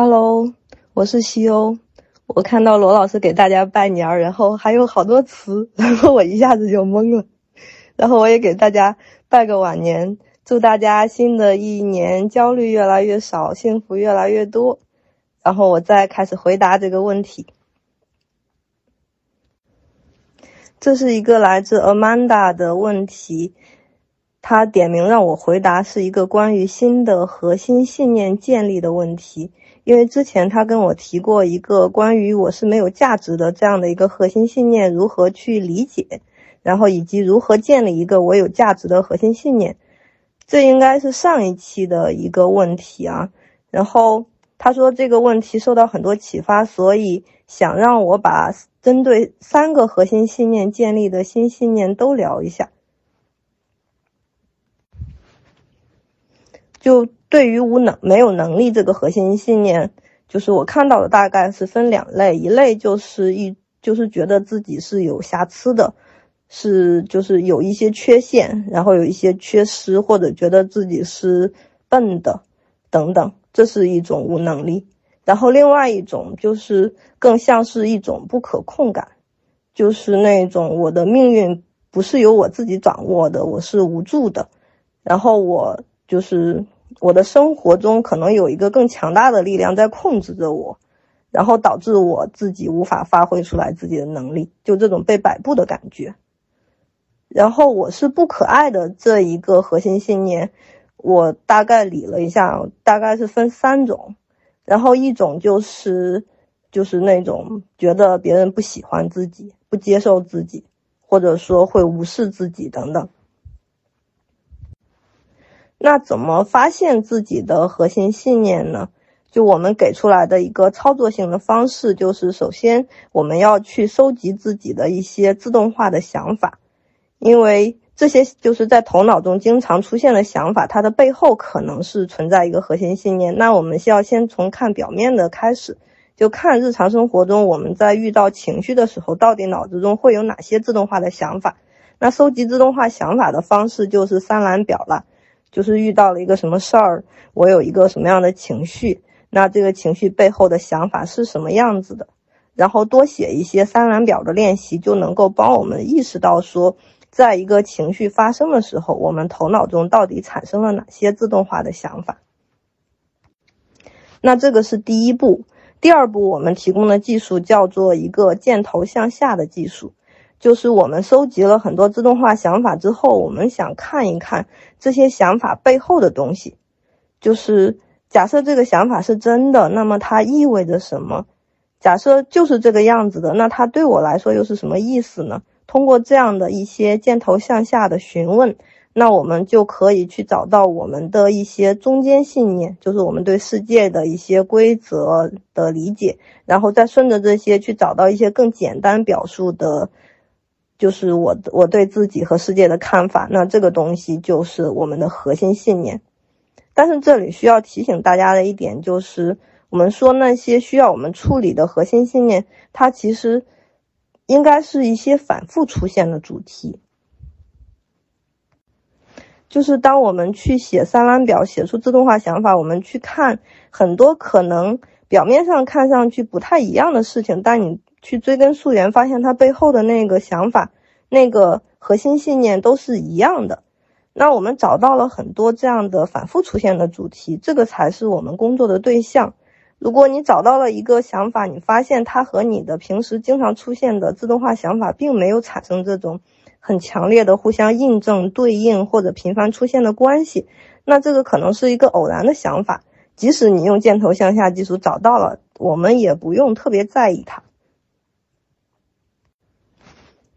Hello，我是西欧。我看到罗老师给大家拜年，然后还有好多词，然后我一下子就懵了。然后我也给大家拜个晚年，祝大家新的一年焦虑越来越少，幸福越来越多。然后我再开始回答这个问题。这是一个来自 Amanda 的问题。他点名让我回答是一个关于新的核心信念建立的问题，因为之前他跟我提过一个关于我是没有价值的这样的一个核心信念如何去理解，然后以及如何建立一个我有价值的核心信念，这应该是上一期的一个问题啊。然后他说这个问题受到很多启发，所以想让我把针对三个核心信念建立的新信念都聊一下。就对于无能没有能力这个核心信念，就是我看到的大概是分两类，一类就是一就是觉得自己是有瑕疵的，是就是有一些缺陷，然后有一些缺失，或者觉得自己是笨的等等，这是一种无能力。然后另外一种就是更像是一种不可控感，就是那种我的命运不是由我自己掌握的，我是无助的，然后我。就是我的生活中可能有一个更强大的力量在控制着我，然后导致我自己无法发挥出来自己的能力，就这种被摆布的感觉。然后我是不可爱的这一个核心信念，我大概理了一下，大概是分三种。然后一种就是就是那种觉得别人不喜欢自己，不接受自己，或者说会无视自己等等。那怎么发现自己的核心信念呢？就我们给出来的一个操作性的方式，就是首先我们要去收集自己的一些自动化的想法，因为这些就是在头脑中经常出现的想法，它的背后可能是存在一个核心信念。那我们需要先从看表面的开始，就看日常生活中我们在遇到情绪的时候，到底脑子中会有哪些自动化的想法。那收集自动化想法的方式就是三蓝表了。就是遇到了一个什么事儿，我有一个什么样的情绪，那这个情绪背后的想法是什么样子的？然后多写一些三蓝表的练习，就能够帮我们意识到说，在一个情绪发生的时候，我们头脑中到底产生了哪些自动化的想法。那这个是第一步，第二步我们提供的技术叫做一个箭头向下的技术。就是我们收集了很多自动化想法之后，我们想看一看这些想法背后的东西。就是假设这个想法是真的，那么它意味着什么？假设就是这个样子的，那它对我来说又是什么意思呢？通过这样的一些箭头向下的询问，那我们就可以去找到我们的一些中间信念，就是我们对世界的一些规则的理解，然后再顺着这些去找到一些更简单表述的。就是我我对自己和世界的看法，那这个东西就是我们的核心信念。但是这里需要提醒大家的一点就是，我们说那些需要我们处理的核心信念，它其实应该是一些反复出现的主题。就是当我们去写三蓝表，写出自动化想法，我们去看很多可能表面上看上去不太一样的事情，但你。去追根溯源，发现它背后的那个想法、那个核心信念都是一样的。那我们找到了很多这样的反复出现的主题，这个才是我们工作的对象。如果你找到了一个想法，你发现它和你的平时经常出现的自动化想法并没有产生这种很强烈的互相印证、对应或者频繁出现的关系，那这个可能是一个偶然的想法。即使你用箭头向下技术找到了，我们也不用特别在意它。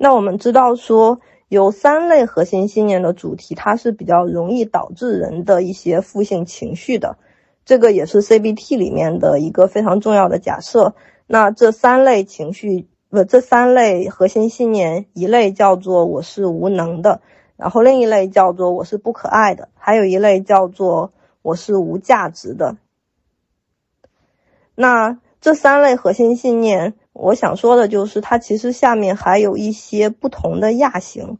那我们知道说有三类核心信念的主题，它是比较容易导致人的一些负性情绪的，这个也是 CBT 里面的一个非常重要的假设。那这三类情绪不，这三类核心信念，一类叫做我是无能的，然后另一类叫做我是不可爱的，还有一类叫做我是无价值的。那这三类核心信念。我想说的就是，它其实下面还有一些不同的亚型，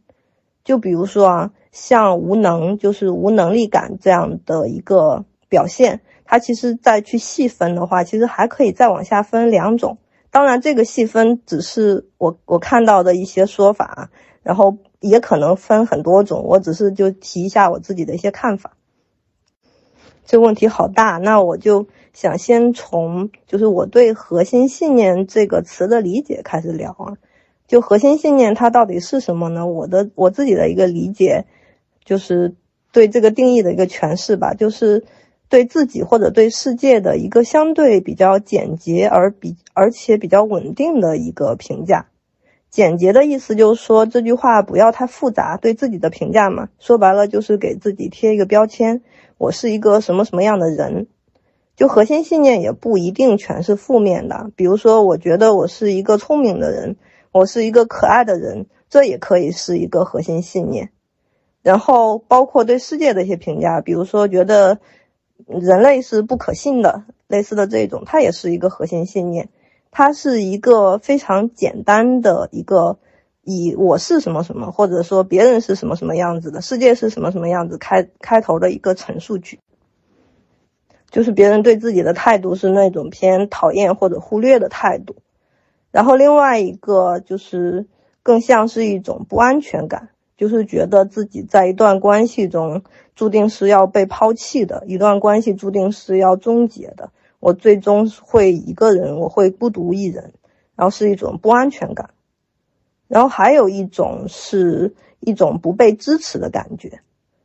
就比如说啊，像无能，就是无能力感这样的一个表现，它其实再去细分的话，其实还可以再往下分两种。当然，这个细分只是我我看到的一些说法，然后也可能分很多种。我只是就提一下我自己的一些看法。这问题好大，那我就想先从就是我对核心信念这个词的理解开始聊啊。就核心信念它到底是什么呢？我的我自己的一个理解，就是对这个定义的一个诠释吧，就是对自己或者对世界的一个相对比较简洁而比而且比较稳定的一个评价。简洁的意思就是说这句话不要太复杂，对自己的评价嘛，说白了就是给自己贴一个标签。我是一个什么什么样的人，就核心信念也不一定全是负面的。比如说，我觉得我是一个聪明的人，我是一个可爱的人，这也可以是一个核心信念。然后包括对世界的一些评价，比如说觉得人类是不可信的，类似的这种，它也是一个核心信念。它是一个非常简单的一个。以我是什么什么，或者说别人是什么什么样子的，世界是什么什么样子开开头的一个陈述句，就是别人对自己的态度是那种偏讨厌或者忽略的态度。然后另外一个就是更像是一种不安全感，就是觉得自己在一段关系中注定是要被抛弃的，一段关系注定是要终结的，我最终会一个人，我会孤独一人，然后是一种不安全感。然后还有一种是一种不被支持的感觉，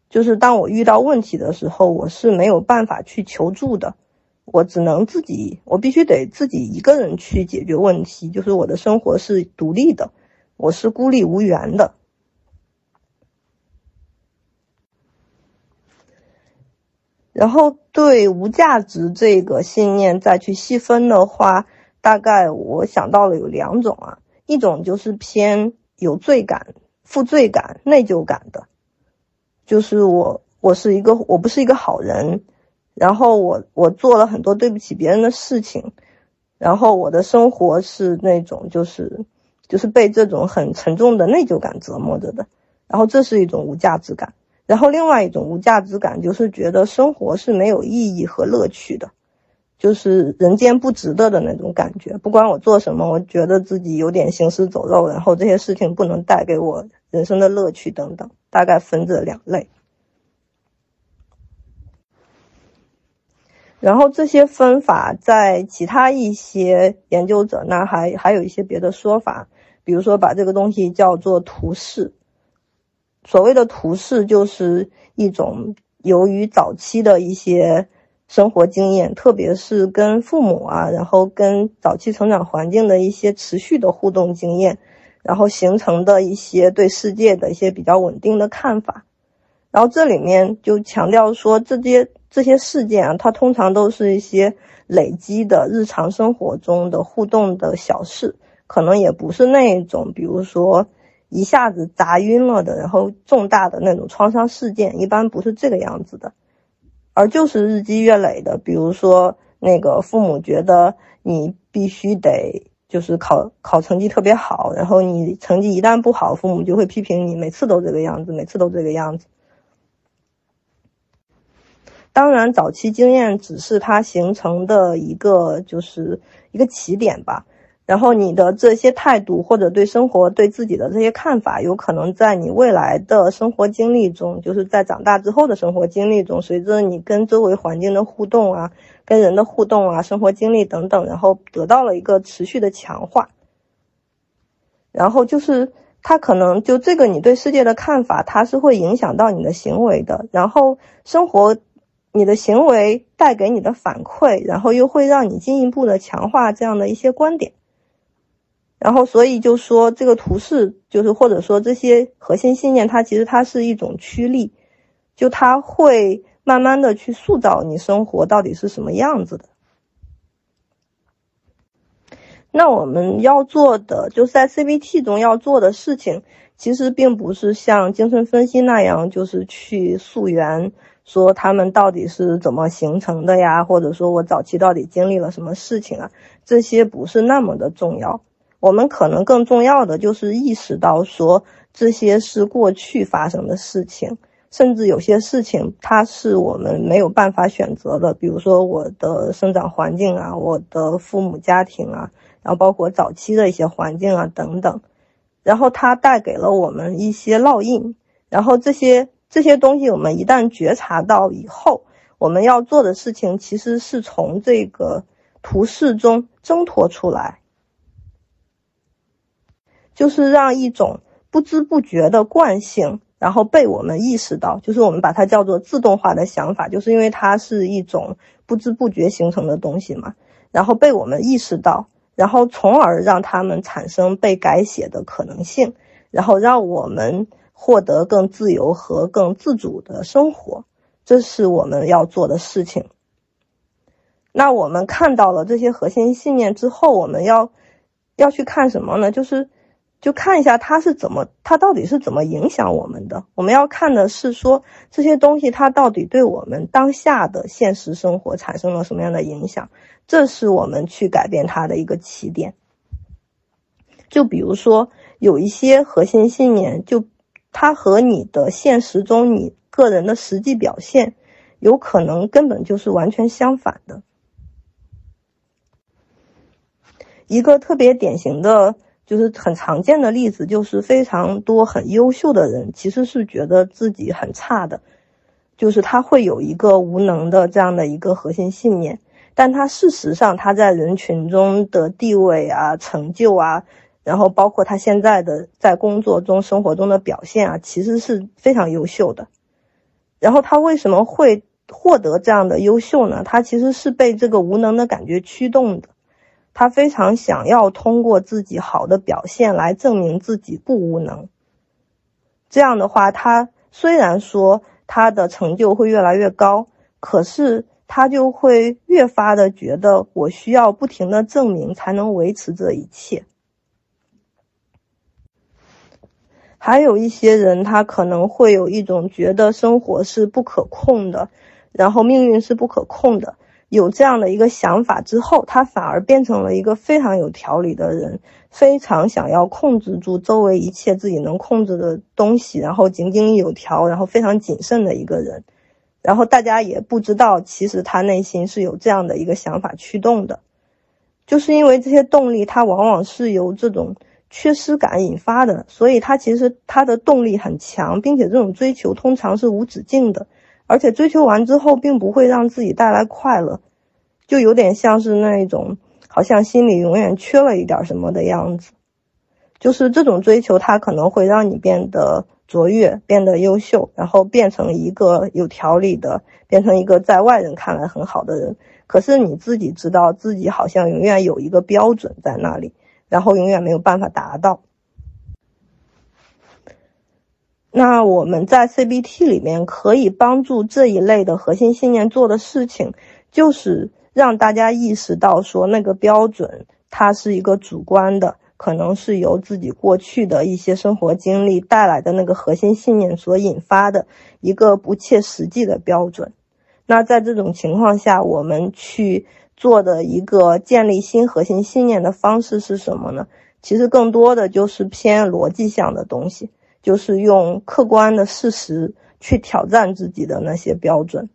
就是当我遇到问题的时候，我是没有办法去求助的，我只能自己，我必须得自己一个人去解决问题，就是我的生活是独立的，我是孤立无援的。然后对无价值这个信念再去细分的话，大概我想到了有两种啊。一种就是偏有罪感、负罪感、内疚感的，就是我我是一个我不是一个好人，然后我我做了很多对不起别人的事情，然后我的生活是那种就是就是被这种很沉重的内疚感折磨着的，然后这是一种无价值感，然后另外一种无价值感就是觉得生活是没有意义和乐趣的。就是人间不值得的那种感觉，不管我做什么，我觉得自己有点行尸走肉，然后这些事情不能带给我人生的乐趣等等，大概分这两类。然后这些分法在其他一些研究者那还还有一些别的说法，比如说把这个东西叫做图式。所谓的图式就是一种由于早期的一些。生活经验，特别是跟父母啊，然后跟早期成长环境的一些持续的互动经验，然后形成的一些对世界的一些比较稳定的看法。然后这里面就强调说，这些这些事件啊，它通常都是一些累积的日常生活中的互动的小事，可能也不是那种，比如说一下子砸晕了的，然后重大的那种创伤事件，一般不是这个样子的。而就是日积月累的，比如说那个父母觉得你必须得就是考考成绩特别好，然后你成绩一旦不好，父母就会批评你，每次都这个样子，每次都这个样子。当然，早期经验只是它形成的一个就是一个起点吧。然后你的这些态度或者对生活、对自己的这些看法，有可能在你未来的生活经历中，就是在长大之后的生活经历中，随着你跟周围环境的互动啊、跟人的互动啊、生活经历等等，然后得到了一个持续的强化。然后就是他可能就这个你对世界的看法，它是会影响到你的行为的。然后生活，你的行为带给你的反馈，然后又会让你进一步的强化这样的一些观点。然后，所以就说这个图示，就是或者说这些核心信念，它其实它是一种驱力，就它会慢慢的去塑造你生活到底是什么样子的。那我们要做的，就是在 CBT 中要做的事情，其实并不是像精神分析那样，就是去溯源，说他们到底是怎么形成的呀，或者说我早期到底经历了什么事情啊，这些不是那么的重要。我们可能更重要的就是意识到，说这些是过去发生的事情，甚至有些事情它是我们没有办法选择的，比如说我的生长环境啊，我的父母家庭啊，然后包括早期的一些环境啊等等，然后它带给了我们一些烙印，然后这些这些东西我们一旦觉察到以后，我们要做的事情其实是从这个图示中挣脱出来，就是让一种不知不觉的惯性。然后被我们意识到，就是我们把它叫做自动化的想法，就是因为它是一种不知不觉形成的东西嘛。然后被我们意识到，然后从而让他们产生被改写的可能性，然后让我们获得更自由和更自主的生活，这是我们要做的事情。那我们看到了这些核心信念之后，我们要要去看什么呢？就是。就看一下它是怎么，它到底是怎么影响我们的。我们要看的是说这些东西它到底对我们当下的现实生活产生了什么样的影响，这是我们去改变它的一个起点。就比如说有一些核心信念，就它和你的现实中你个人的实际表现，有可能根本就是完全相反的。一个特别典型的。就是很常见的例子，就是非常多很优秀的人其实是觉得自己很差的，就是他会有一个无能的这样的一个核心信念，但他事实上他在人群中的地位啊、成就啊，然后包括他现在的在工作中、生活中的表现啊，其实是非常优秀的。然后他为什么会获得这样的优秀呢？他其实是被这个无能的感觉驱动的。他非常想要通过自己好的表现来证明自己不无能。这样的话，他虽然说他的成就会越来越高，可是他就会越发的觉得我需要不停的证明才能维持这一切。还有一些人，他可能会有一种觉得生活是不可控的，然后命运是不可控的。有这样的一个想法之后，他反而变成了一个非常有条理的人，非常想要控制住周围一切自己能控制的东西，然后井井有条，然后非常谨慎的一个人。然后大家也不知道，其实他内心是有这样的一个想法驱动的，就是因为这些动力，它往往是由这种缺失感引发的，所以他其实他的动力很强，并且这种追求通常是无止境的。而且追求完之后，并不会让自己带来快乐，就有点像是那一种好像心里永远缺了一点什么的样子。就是这种追求，它可能会让你变得卓越，变得优秀，然后变成一个有条理的，变成一个在外人看来很好的人。可是你自己知道自己好像永远有一个标准在那里，然后永远没有办法达到。那我们在 CBT 里面可以帮助这一类的核心信念做的事情，就是让大家意识到说那个标准它是一个主观的，可能是由自己过去的一些生活经历带来的那个核心信念所引发的一个不切实际的标准。那在这种情况下，我们去做的一个建立新核心信念的方式是什么呢？其实更多的就是偏逻辑向的东西。就是用客观的事实去挑战自己的那些标准。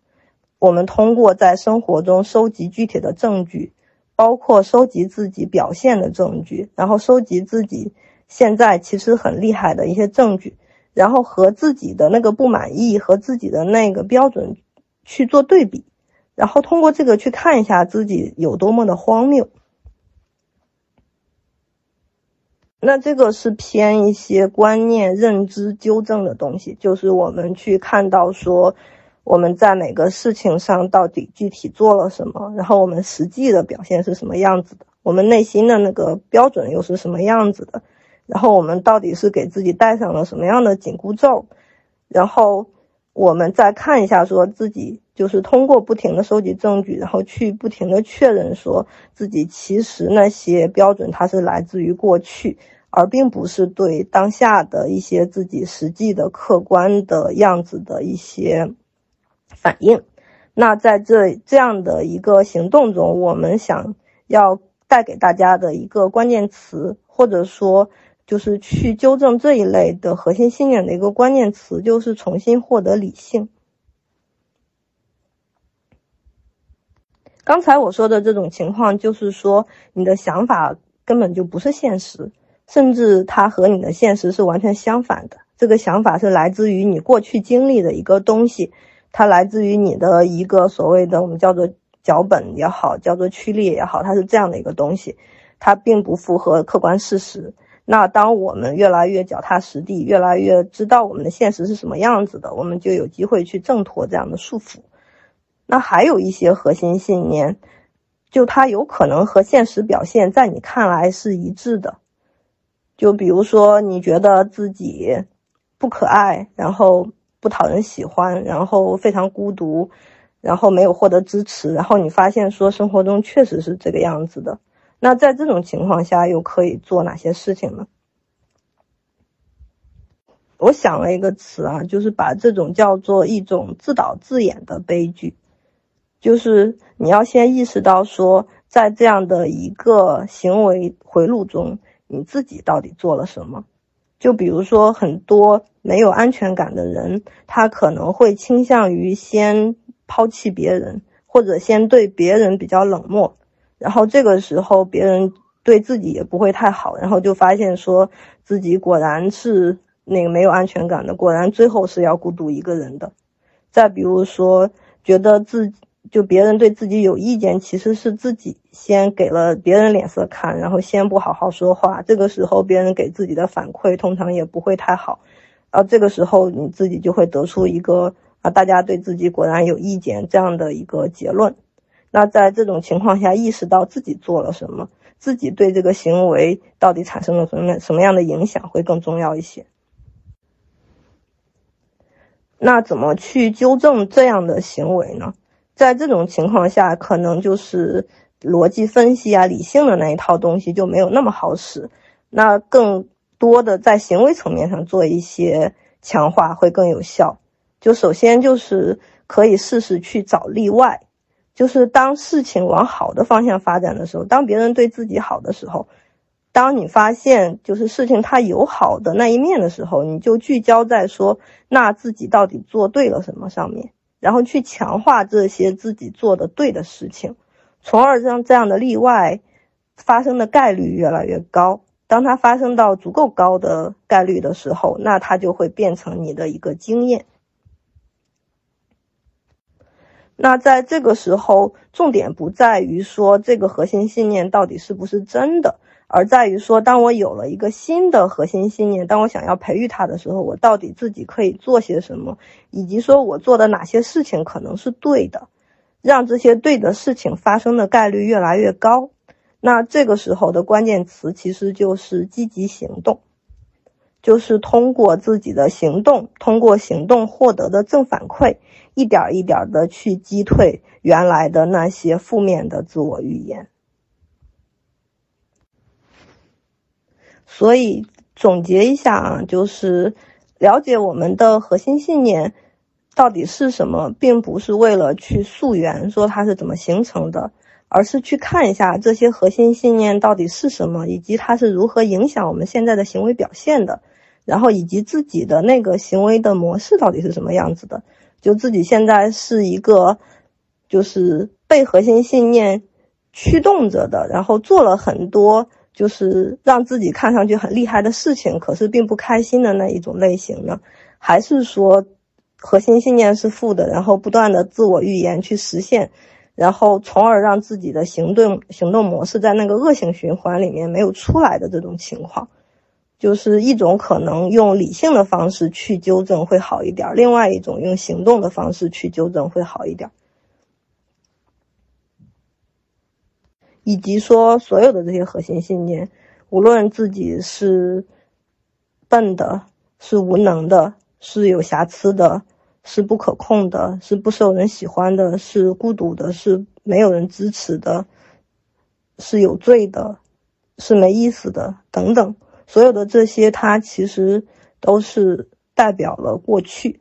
我们通过在生活中收集具体的证据，包括收集自己表现的证据，然后收集自己现在其实很厉害的一些证据，然后和自己的那个不满意和自己的那个标准去做对比，然后通过这个去看一下自己有多么的荒谬。那这个是偏一些观念认知纠正的东西，就是我们去看到说我们在每个事情上到底具体做了什么，然后我们实际的表现是什么样子的，我们内心的那个标准又是什么样子的，然后我们到底是给自己戴上了什么样的紧箍咒，然后我们再看一下说自己就是通过不停的收集证据，然后去不停的确认说自己其实那些标准它是来自于过去。而并不是对当下的一些自己实际的客观的样子的一些反应。那在这这样的一个行动中，我们想要带给大家的一个关键词，或者说就是去纠正这一类的核心信念的一个关键词，就是重新获得理性。刚才我说的这种情况，就是说你的想法根本就不是现实，甚至它和你的现实是完全相反的。这个想法是来自于你过去经历的一个东西，它来自于你的一个所谓的我们叫做脚本也好，叫做驱力也好，它是这样的一个东西，它并不符合客观事实。那当我们越来越脚踏实地，越来越知道我们的现实是什么样子的，我们就有机会去挣脱这样的束缚。那还有一些核心信念，就它有可能和现实表现在你看来是一致的。就比如说，你觉得自己不可爱，然后不讨人喜欢，然后非常孤独，然后没有获得支持，然后你发现说生活中确实是这个样子的。那在这种情况下，又可以做哪些事情呢？我想了一个词啊，就是把这种叫做一种自导自演的悲剧，就是你要先意识到说，在这样的一个行为回路中，你自己到底做了什么？就比如说，很多没有安全感的人，他可能会倾向于先抛弃别人，或者先对别人比较冷漠。然后这个时候，别人对自己也不会太好，然后就发现说自己果然是那个没有安全感的，果然最后是要孤独一个人的。再比如说，觉得自就别人对自己有意见，其实是自己先给了别人脸色看，然后先不好好说话。这个时候，别人给自己的反馈通常也不会太好，然后这个时候你自己就会得出一个啊，大家对自己果然有意见这样的一个结论。那在这种情况下，意识到自己做了什么，自己对这个行为到底产生了什么什么样的影响，会更重要一些。那怎么去纠正这样的行为呢？在这种情况下，可能就是逻辑分析啊、理性的那一套东西就没有那么好使。那更多的在行为层面上做一些强化会更有效。就首先就是可以试试去找例外。就是当事情往好的方向发展的时候，当别人对自己好的时候，当你发现就是事情它有好的那一面的时候，你就聚焦在说那自己到底做对了什么上面，然后去强化这些自己做的对的事情，从而让这样的例外发生的概率越来越高。当它发生到足够高的概率的时候，那它就会变成你的一个经验。那在这个时候，重点不在于说这个核心信念到底是不是真的，而在于说，当我有了一个新的核心信念，当我想要培育它的时候，我到底自己可以做些什么，以及说我做的哪些事情可能是对的，让这些对的事情发生的概率越来越高。那这个时候的关键词其实就是积极行动，就是通过自己的行动，通过行动获得的正反馈。一点一点的去击退原来的那些负面的自我预言。所以总结一下啊，就是了解我们的核心信念到底是什么，并不是为了去溯源说它是怎么形成的，而是去看一下这些核心信念到底是什么，以及它是如何影响我们现在的行为表现的，然后以及自己的那个行为的模式到底是什么样子的。就自己现在是一个，就是被核心信念驱动着的，然后做了很多就是让自己看上去很厉害的事情，可是并不开心的那一种类型呢？还是说核心信念是负的，然后不断的自我预言去实现，然后从而让自己的行动行动模式在那个恶性循环里面没有出来的这种情况？就是一种可能用理性的方式去纠正会好一点，另外一种用行动的方式去纠正会好一点，以及说所有的这些核心信念，无论自己是笨的、是无能的、是有瑕疵的、是不可控的、是不受人喜欢的、是孤独的、是没有人支持的、是有罪的、是没意思的等等。所有的这些，它其实都是代表了过去，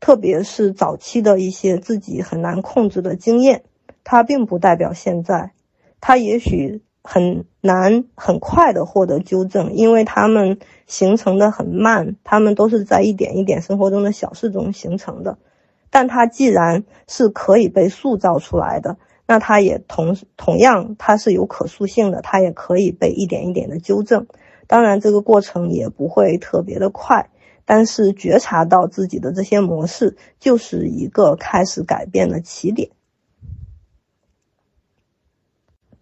特别是早期的一些自己很难控制的经验。它并不代表现在，它也许很难很快的获得纠正，因为他们形成的很慢，他们都是在一点一点生活中的小事中形成的。但它既然是可以被塑造出来的，那它也同同样它是有可塑性的，它也可以被一点一点的纠正。当然，这个过程也不会特别的快，但是觉察到自己的这些模式，就是一个开始改变的起点。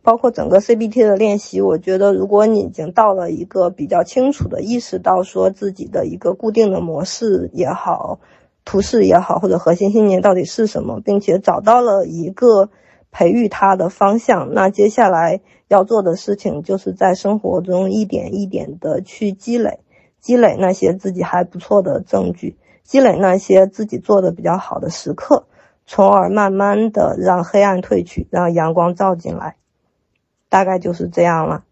包括整个 CBT 的练习，我觉得如果你已经到了一个比较清楚的意识到说自己的一个固定的模式也好，图示也好，或者核心信念到底是什么，并且找到了一个培育他的方向，那接下来要做的事情就是在生活中一点一点的去积累，积累那些自己还不错的证据，积累那些自己做的比较好的时刻，从而慢慢的让黑暗褪去，让阳光照进来。大概就是这样了。